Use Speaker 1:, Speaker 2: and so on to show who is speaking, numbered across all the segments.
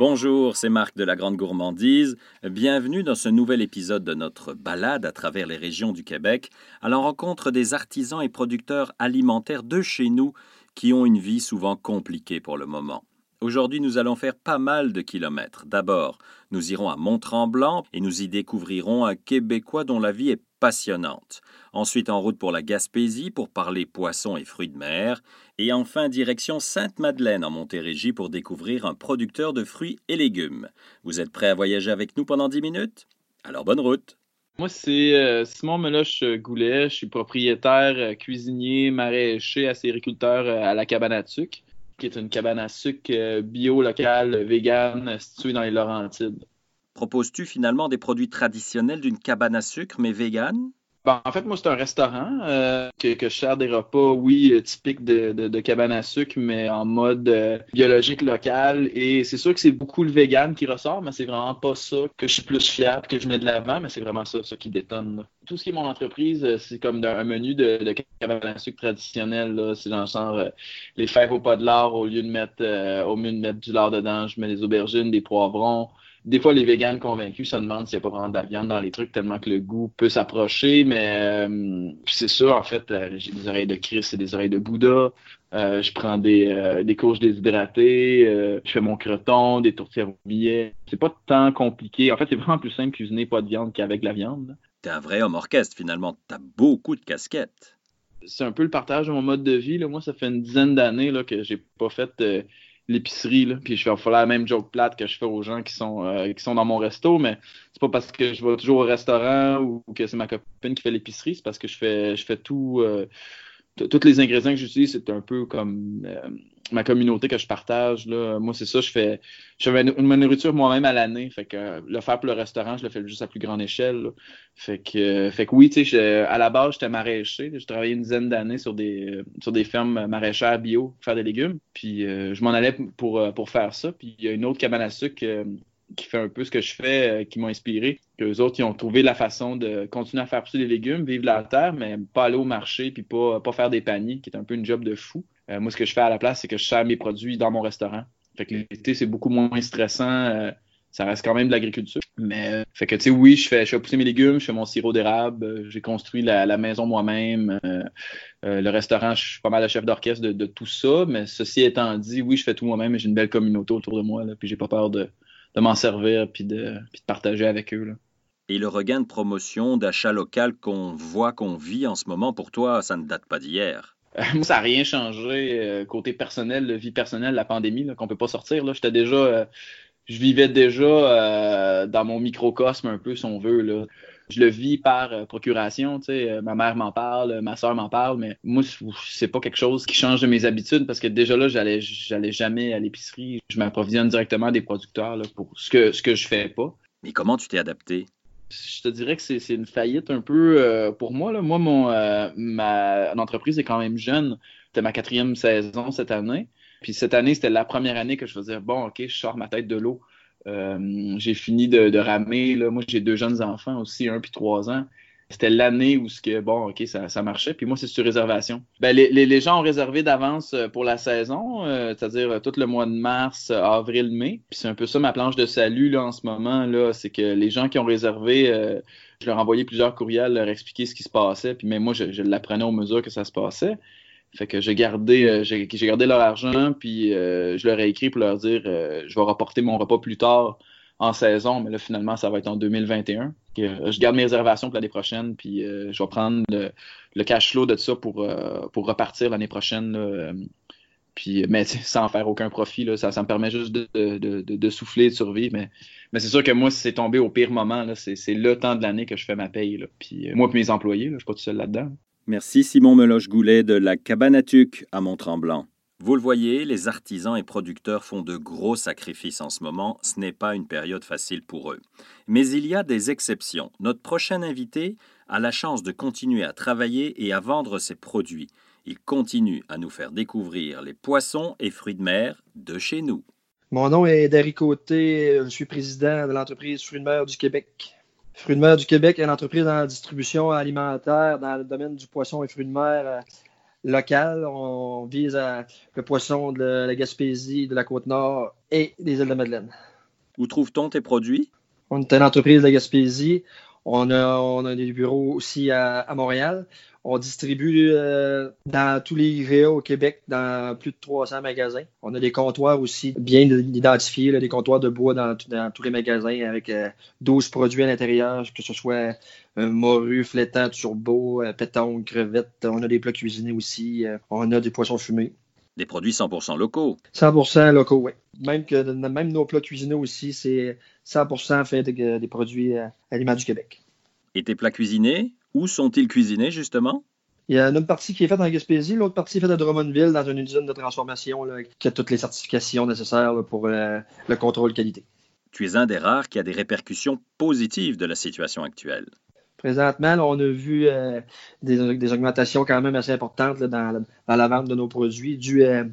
Speaker 1: Bonjour, c'est Marc de la Grande Gourmandise. Bienvenue dans ce nouvel épisode de notre balade à travers les régions du Québec, à la rencontre des artisans et producteurs alimentaires de chez nous qui ont une vie souvent compliquée pour le moment. Aujourd'hui, nous allons faire pas mal de kilomètres. D'abord, nous irons à Mont-Tremblant et nous y découvrirons un Québécois dont la vie est passionnante. Ensuite, en route pour la Gaspésie pour parler poissons et fruits de mer. Et enfin, direction Sainte-Madeleine en Montérégie pour découvrir un producteur de fruits et légumes. Vous êtes prêts à voyager avec nous pendant 10 minutes? Alors bonne route
Speaker 2: moi, c'est euh, Simon Meloche-Goulet. Je suis propriétaire, euh, cuisinier, maraîcher, acériculteur euh, à la cabane à sucre qui est une cabane à sucre euh, bio, locale, vegan, située dans les Laurentides.
Speaker 1: Proposes-tu finalement des produits traditionnels d'une cabane à sucre, mais vegan?
Speaker 2: Ben, en fait, moi, c'est un restaurant euh, que, je sers des repas, oui, euh, typiques de, cabane à sucre, mais en mode euh, biologique local. Et c'est sûr que c'est beaucoup le vegan qui ressort, mais c'est vraiment pas ça que je suis plus fiable, que je mets de l'avant, mais c'est vraiment ça, ça qui détonne. Tout ce qui est mon entreprise, c'est comme un menu de, cabane à sucre traditionnel. C'est dans le genre les fèves au pas de lard, au lieu de mettre au lieu de mettre du lard dedans, je mets des aubergines, des poivrons, des fois, les véganes convaincus se demandent s'il n'y a pas vraiment de la viande dans les trucs, tellement que le goût peut s'approcher. Mais euh, c'est sûr, en fait, euh, j'ai des oreilles de Christ et des oreilles de Bouddha. Euh, je prends des, des courges déshydratées, je fais mon croton, des tourtières au billet. C'est pas tant compliqué. En fait, c'est vraiment plus simple cuisiner pas de viande qu'avec la viande.
Speaker 1: T'es un vrai homme orchestre, finalement. T'as beaucoup de casquettes.
Speaker 2: C'est un peu le partage de mon mode de vie. Là. Moi, ça fait une dizaine d'années que j'ai pas fait l'épicerie, là, puis je vais faire la même joke plate que je fais aux gens qui sont, euh, qui sont dans mon resto, mais c'est pas parce que je vais toujours au restaurant ou que c'est ma copine qui fait l'épicerie, c'est parce que je fais, je fais tout, euh, tous les ingrédients que j'utilise, c'est un peu comme euh, ma communauté que je partage. Là. Moi, c'est ça, je fais, je fais ma nourriture moi-même à l'année. Fait que le faire pour le restaurant, je le fais juste à plus grande échelle. Fait que, fait que oui, à la base, j'étais maraîcher. J'ai travaillé une dizaine d'années sur des, sur des fermes maraîchères bio pour faire des légumes. Puis euh, je m'en allais pour, pour faire ça. Puis il y a une autre cabane à sucre euh, qui fait un peu ce que je fais, euh, qui m'ont inspiré. Que les autres, ils ont trouvé la façon de continuer à faire pousser des légumes, vivre la terre, mais pas aller au marché, puis pas, pas faire des paniers, qui est un peu une job de fou. Euh, moi, ce que je fais à la place, c'est que je sers mes produits dans mon restaurant. Fait que l'été, c'est beaucoup moins stressant. Euh, ça reste quand même de l'agriculture. Mais, fait que, tu sais, oui, je fais, je fais pousser mes légumes, je fais mon sirop d'érable, j'ai construit la, maison moi-même. le restaurant, je suis pas mal le chef d'orchestre de, tout ça. Mais ceci étant dit, oui, je fais tout moi-même et j'ai une belle communauté autour de moi. Puis j'ai pas peur de, de m'en servir puis de, puis de partager avec eux. Là.
Speaker 1: Et le regain de promotion, d'achat local qu'on voit, qu'on vit en ce moment, pour toi, ça ne date pas d'hier?
Speaker 2: Moi, ça n'a rien changé euh, côté personnel, vie personnelle, la pandémie, qu'on ne peut pas sortir. Là. J'étais déjà, euh, je vivais déjà euh, dans mon microcosme un peu, si on veut. Là je le vis par euh, procuration. Tu sais, euh, ma mère m'en parle, ma soeur m'en parle, mais moi, c'est pas quelque chose qui change de mes habitudes parce que déjà là, j'allais, j'allais jamais à l'épicerie. Je m'approvisionne directement des producteurs là, pour ce que, ce que je fais pas.
Speaker 1: Mais comment tu t'es adapté?
Speaker 2: Je te dirais que c'est, une faillite un peu euh, pour moi. Là. Moi, mon, ma entreprise est quand même jeune. C'était ma quatrième saison cette année. Puis cette année, c'était la première année que je faisais bon, OK, je sors ma tête de l'eau. Euh, j'ai fini de, ramer. Là. Moi, j'ai deux jeunes enfants aussi, un puis trois ans. C'était l'année où ce que bon, ok, ça, marchait. Puis moi, c'est sur réservation. Ben, les, gens ont réservé d'avance euh, pour la saison, euh, c'est-à-dire tout le mois de mars, avril, mai. Puis c'est un peu ça ma planche de salut là en ce moment là, c'est que les gens qui ont réservé, je leur envoyais plusieurs courriels, leur expliquer ce qui se passait. Puis même moi, je, je l'apprenais au mesure que ça se passait. Fait que j'ai gardé, euh, j'ai, gardé leur argent, puis euh, je leur ai écrit pour leur dire euh, je vais rapporter mon repas plus tard en saison, mais là finalement ça va être en 2021. je garde mes réservations pour l'année prochaine, puis je vais prendre le, cash flow de ça pour, pour repartir l'année prochaine. puis, mais sans faire aucun profit, là, ça, ça me permet juste de, de, de, souffler, de survivre. Mais, mais c'est sûr que moi, c'est tombé au pire moment, là, c'est, le temps de l'année que je fais ma paye. Là. Puis moi et mes employés, là, je suis pas tout seul là-dedans.
Speaker 1: Merci Simon Meloche-Goulet de la Cabanatuc à Mont-Tremblant. Vous le voyez, les artisans et producteurs font de gros sacrifices en ce moment. Ce n'est pas une période facile pour eux. Mais il y a des exceptions. Notre prochain invité a la chance de continuer à travailler et à vendre ses produits. Il continue à nous faire découvrir les poissons et fruits de mer de chez nous.
Speaker 3: Mon nom est Derry Côté. Je suis président de l'entreprise Fruits de mer du Québec. Fruits de mer du Québec est une entreprise dans la distribution alimentaire dans le domaine du poisson et fruits de mer euh, local. On vise le poisson de la Gaspésie, de la Côte-Nord et des îles de Madeleine.
Speaker 1: Où trouve-t-on tes produits?
Speaker 3: On est une entreprise de Gaspésie. On a, on a des bureaux aussi à, à Montréal. On distribue euh, dans tous les IGA au Québec, dans plus de 300 magasins. On a des comptoirs aussi bien identifiés, là, des comptoirs de bois dans, dans tous les magasins avec euh, 12 produits à l'intérieur, que ce soit euh, morue, flétan, turbo, euh, pétanque, crevettes. On a des plats cuisinés aussi. euh, on a des poissons fumés.
Speaker 1: Des produits 100% locaux.
Speaker 3: 100% locaux, oui. Même, que, même nos plats cuisinés aussi, c'est 100% fait de- des produits euh, aliments du Québec.
Speaker 1: Et tes plats cuisinés, où sont-ils cuisinés justement?
Speaker 3: Il y a une partie qui est faite en Gaspésie, l'autre partie est faite à Drummondville, dans une usine de transformation là, qui a toutes les certifications nécessaires là, pour euh, le contrôle qualité.
Speaker 1: Tu es un des rares qui a des répercussions positives de la situation actuelle.
Speaker 3: Présentement, là, on a vu euh, des, des augmentations quand même assez importantes dans, dans la vente de nos produits. Dû, euh,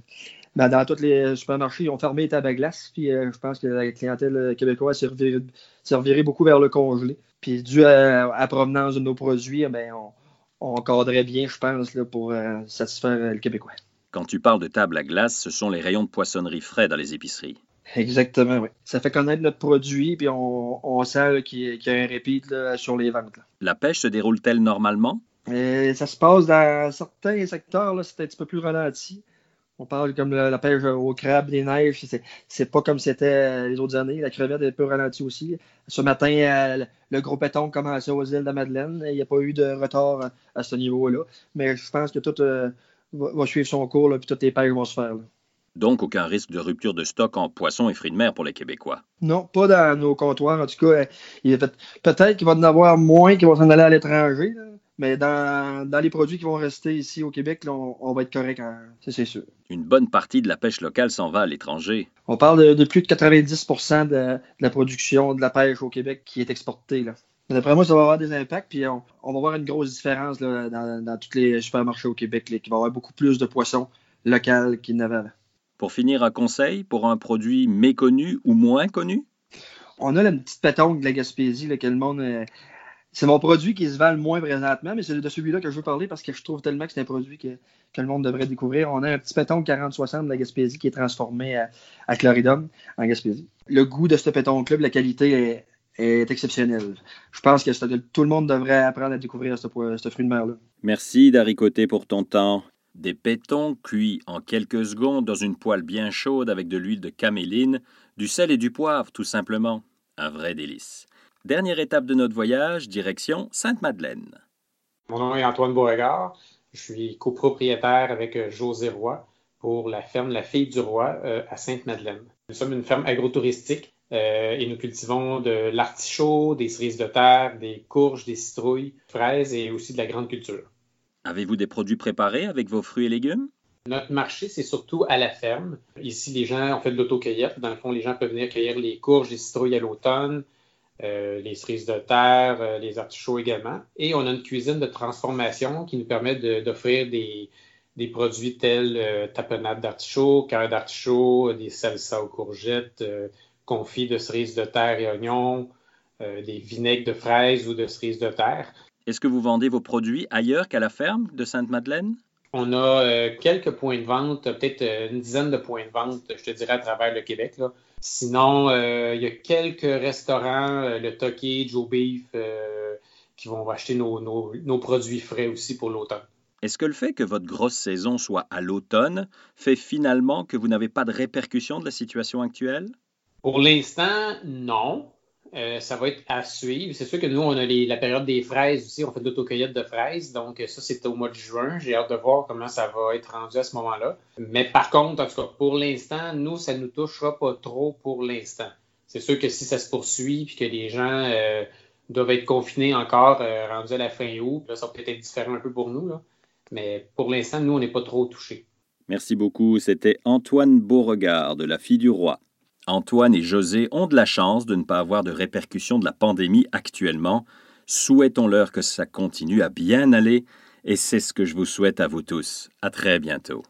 Speaker 3: ben, dans tous les supermarchés, ils ont fermé les tables à glace. Puis euh, je pense que la clientèle québécoise s'est revirée, beaucoup vers le congelé. Puis dû à, la provenance de nos produits, ben, on, on cadrait bien, je pense, là, pour euh, satisfaire euh, le Québécois.
Speaker 1: Quand tu parles de table à glace, ce sont les rayons de poissonnerie frais dans les épiceries.
Speaker 3: Exactement, oui. Ça fait connaître notre produit, puis on, on sent qu'il y, a- qu'il y a un repeat là, sur les ventes. là.
Speaker 1: La pêche se déroule-t-elle normalement?
Speaker 3: Et ça se passe dans certains secteurs, c'est un petit peu plus ralenti. On parle comme la, pêche au crabe, des neiges, c'est, pas comme c'était les autres années. La crevette est un peu ralentie aussi. Ce matin, euh, le gros péton commençait aux îles de la Madeleine. Il n'y a pas eu de retard à, ce niveau-là. Mais je pense que tout euh, va, suivre son cours, là, puis toutes les pêches vont se faire.
Speaker 1: Donc aucun risque de rupture de stock en poissons et fruits de mer pour les Québécois.
Speaker 3: Non, pas dans nos comptoirs. En tout cas, euh, peut-être qu'il va en avoir moins qui vont s'en aller à l'étranger. Mais dans, dans les produits qui vont rester ici au Québec, là, on, on va être correct, hein, c'est sûr.
Speaker 1: Une bonne partie de la pêche locale s'en va à l'étranger.
Speaker 3: On parle de, de plus de 90 de, de la production de la pêche au Québec qui est exportée. Là. D'après moi, ça va avoir des impacts, puis on, on va voir une grosse différence là, dans, dans tous les supermarchés au Québec, là, qui va avoir beaucoup plus de poissons locaux qu'il n'y en avait avant.
Speaker 1: Pour finir, un conseil pour un produit méconnu ou moins connu?
Speaker 3: On a la petite pétanque de la Gaspésie, là, que le monde. euh, c'est mon produit qui se vend le moins présentement, mais c'est de celui-là que je veux parler parce que je trouve tellement que c'est un produit que, que le monde devrait découvrir. On a un petit pétonque 40-60 de la Gaspésie qui est transformé à, à Chloridum en Gaspésie. Le goût de ce pétonque-là, puis la qualité est, est exceptionnelle. Je pense que tout le monde devrait apprendre à découvrir ce, ce fruit de mer-là.
Speaker 1: Merci d'Aricoté pour ton temps. Des pétons cuits en quelques secondes dans une poêle bien chaude avec de l'huile de caméline, du sel et du poivre tout simplement. Un vrai délice. Dernière étape de notre voyage, direction Sainte-Madeleine.
Speaker 4: Mon nom est Antoine Beauregard. Je suis copropriétaire avec euh, José Roy pour la ferme La Fille du Roi euh, à Sainte-Madeleine. Nous sommes une ferme agrotouristique euh, et nous cultivons de l'artichaut, des cerises de terre, des courges, des citrouilles, fraises et aussi de la grande culture.
Speaker 1: Avez-vous des produits préparés avec vos fruits et légumes?
Speaker 4: Notre marché, c'est surtout à la ferme. Ici, les gens ont fait de l'autocueillette. Dans le fond, les gens peuvent venir cueillir les courges, les citrouilles à l'automne, euh, les cerises de terre, euh, les artichauts également. Et on a une cuisine de transformation qui nous permet d'offrir des, produits tels euh, tapenade d'artichaut, cœur d'artichaut, des salsas aux courgettes, euh, confits de cerises de terre et oignons, des vinaigres de fraises ou de cerises de terre.
Speaker 1: Est-ce que vous vendez vos produits ailleurs qu'à la ferme de Sainte-Madeleine?
Speaker 4: On a euh, quelques points de vente, peut-être euh, une dizaine de points de vente, je te dirais, à travers le Québec. là. Sinon, euh, il y a quelques restaurants, le Toki, Joe Beef, euh, qui vont acheter nos, nos- nos produits frais aussi pour l'automne.
Speaker 1: Est-ce que le fait que votre grosse saison soit à l'automne fait finalement que vous n'avez pas de répercussions de la situation actuelle?
Speaker 4: Pour l'instant, non. Euh, ça va être à suivre. C'est sûr que nous, on a la période des fraises aussi. On fait de l'autocueillette de fraises. Donc, ça, c'est au mois de juin. J'ai hâte de voir comment ça va être rendu à ce moment-là. Mais par contre, en tout cas, pour l'instant, nous, ça ne nous touchera pas trop pour l'instant. C'est sûr que si ça se poursuit puis que les gens euh, doivent être confinés encore euh, rendus à la fin août, là, ça peut-être être différent un peu pour nous. Mais pour l'instant, nous, on n'est pas trop touchés.
Speaker 1: Merci beaucoup. C'était Antoine Beauregard de la Fille du Roi. Antoine et José ont de la chance de ne pas avoir de répercussions de la pandémie actuellement. Souhaitons-leur que ça continue à bien aller et c'est ce que je vous souhaite à vous tous. À très bientôt.